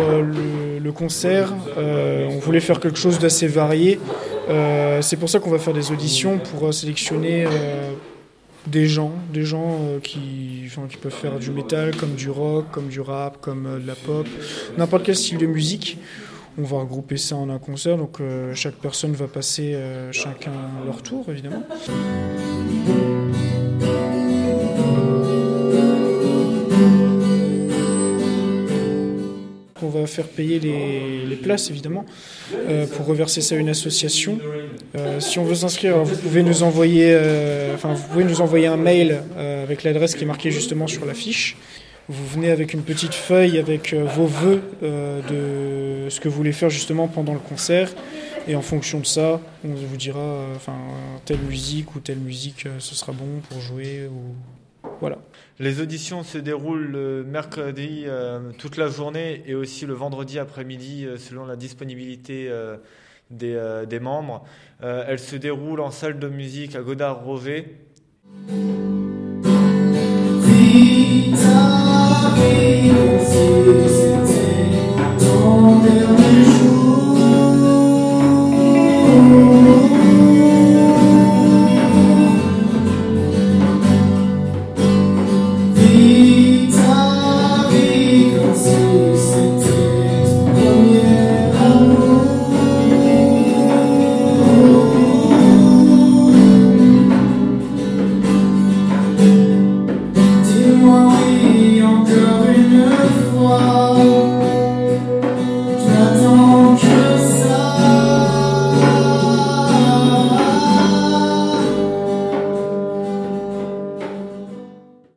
le, le concert, euh, on voulait faire quelque chose d'assez varié. Euh, c'est pour ça qu'on va faire des auditions pour euh, sélectionner euh, des gens, des gens euh, qui, qui peuvent faire du métal, comme du rock, comme du rap, comme euh, de la pop, n'importe quel style de musique. On va regrouper ça en un concert, donc euh, chaque personne va passer euh, chacun leur tour, évidemment. Faire payer les, places, évidemment, euh, pour reverser ça à une association. Euh, si on veut s'inscrire, vous pouvez nous envoyer, euh, enfin, vous pouvez nous envoyer un mail avec l'adresse qui est marquée justement sur la fiche. Vous venez avec une petite feuille avec vos euh, de ce que vous voulez faire justement pendant le concert. Et en fonction de ça, on vous dira, enfin, telle musique ou telle musique, ce sera bon pour jouer ou voilà. Les auditions se déroulent le mercredi euh, toute la journée et aussi le vendredi après-midi euh, selon la disponibilité euh, des, euh, des membres. Euh, elles se déroulent en salle de musique à Godard-Rovet. Ton dernier jour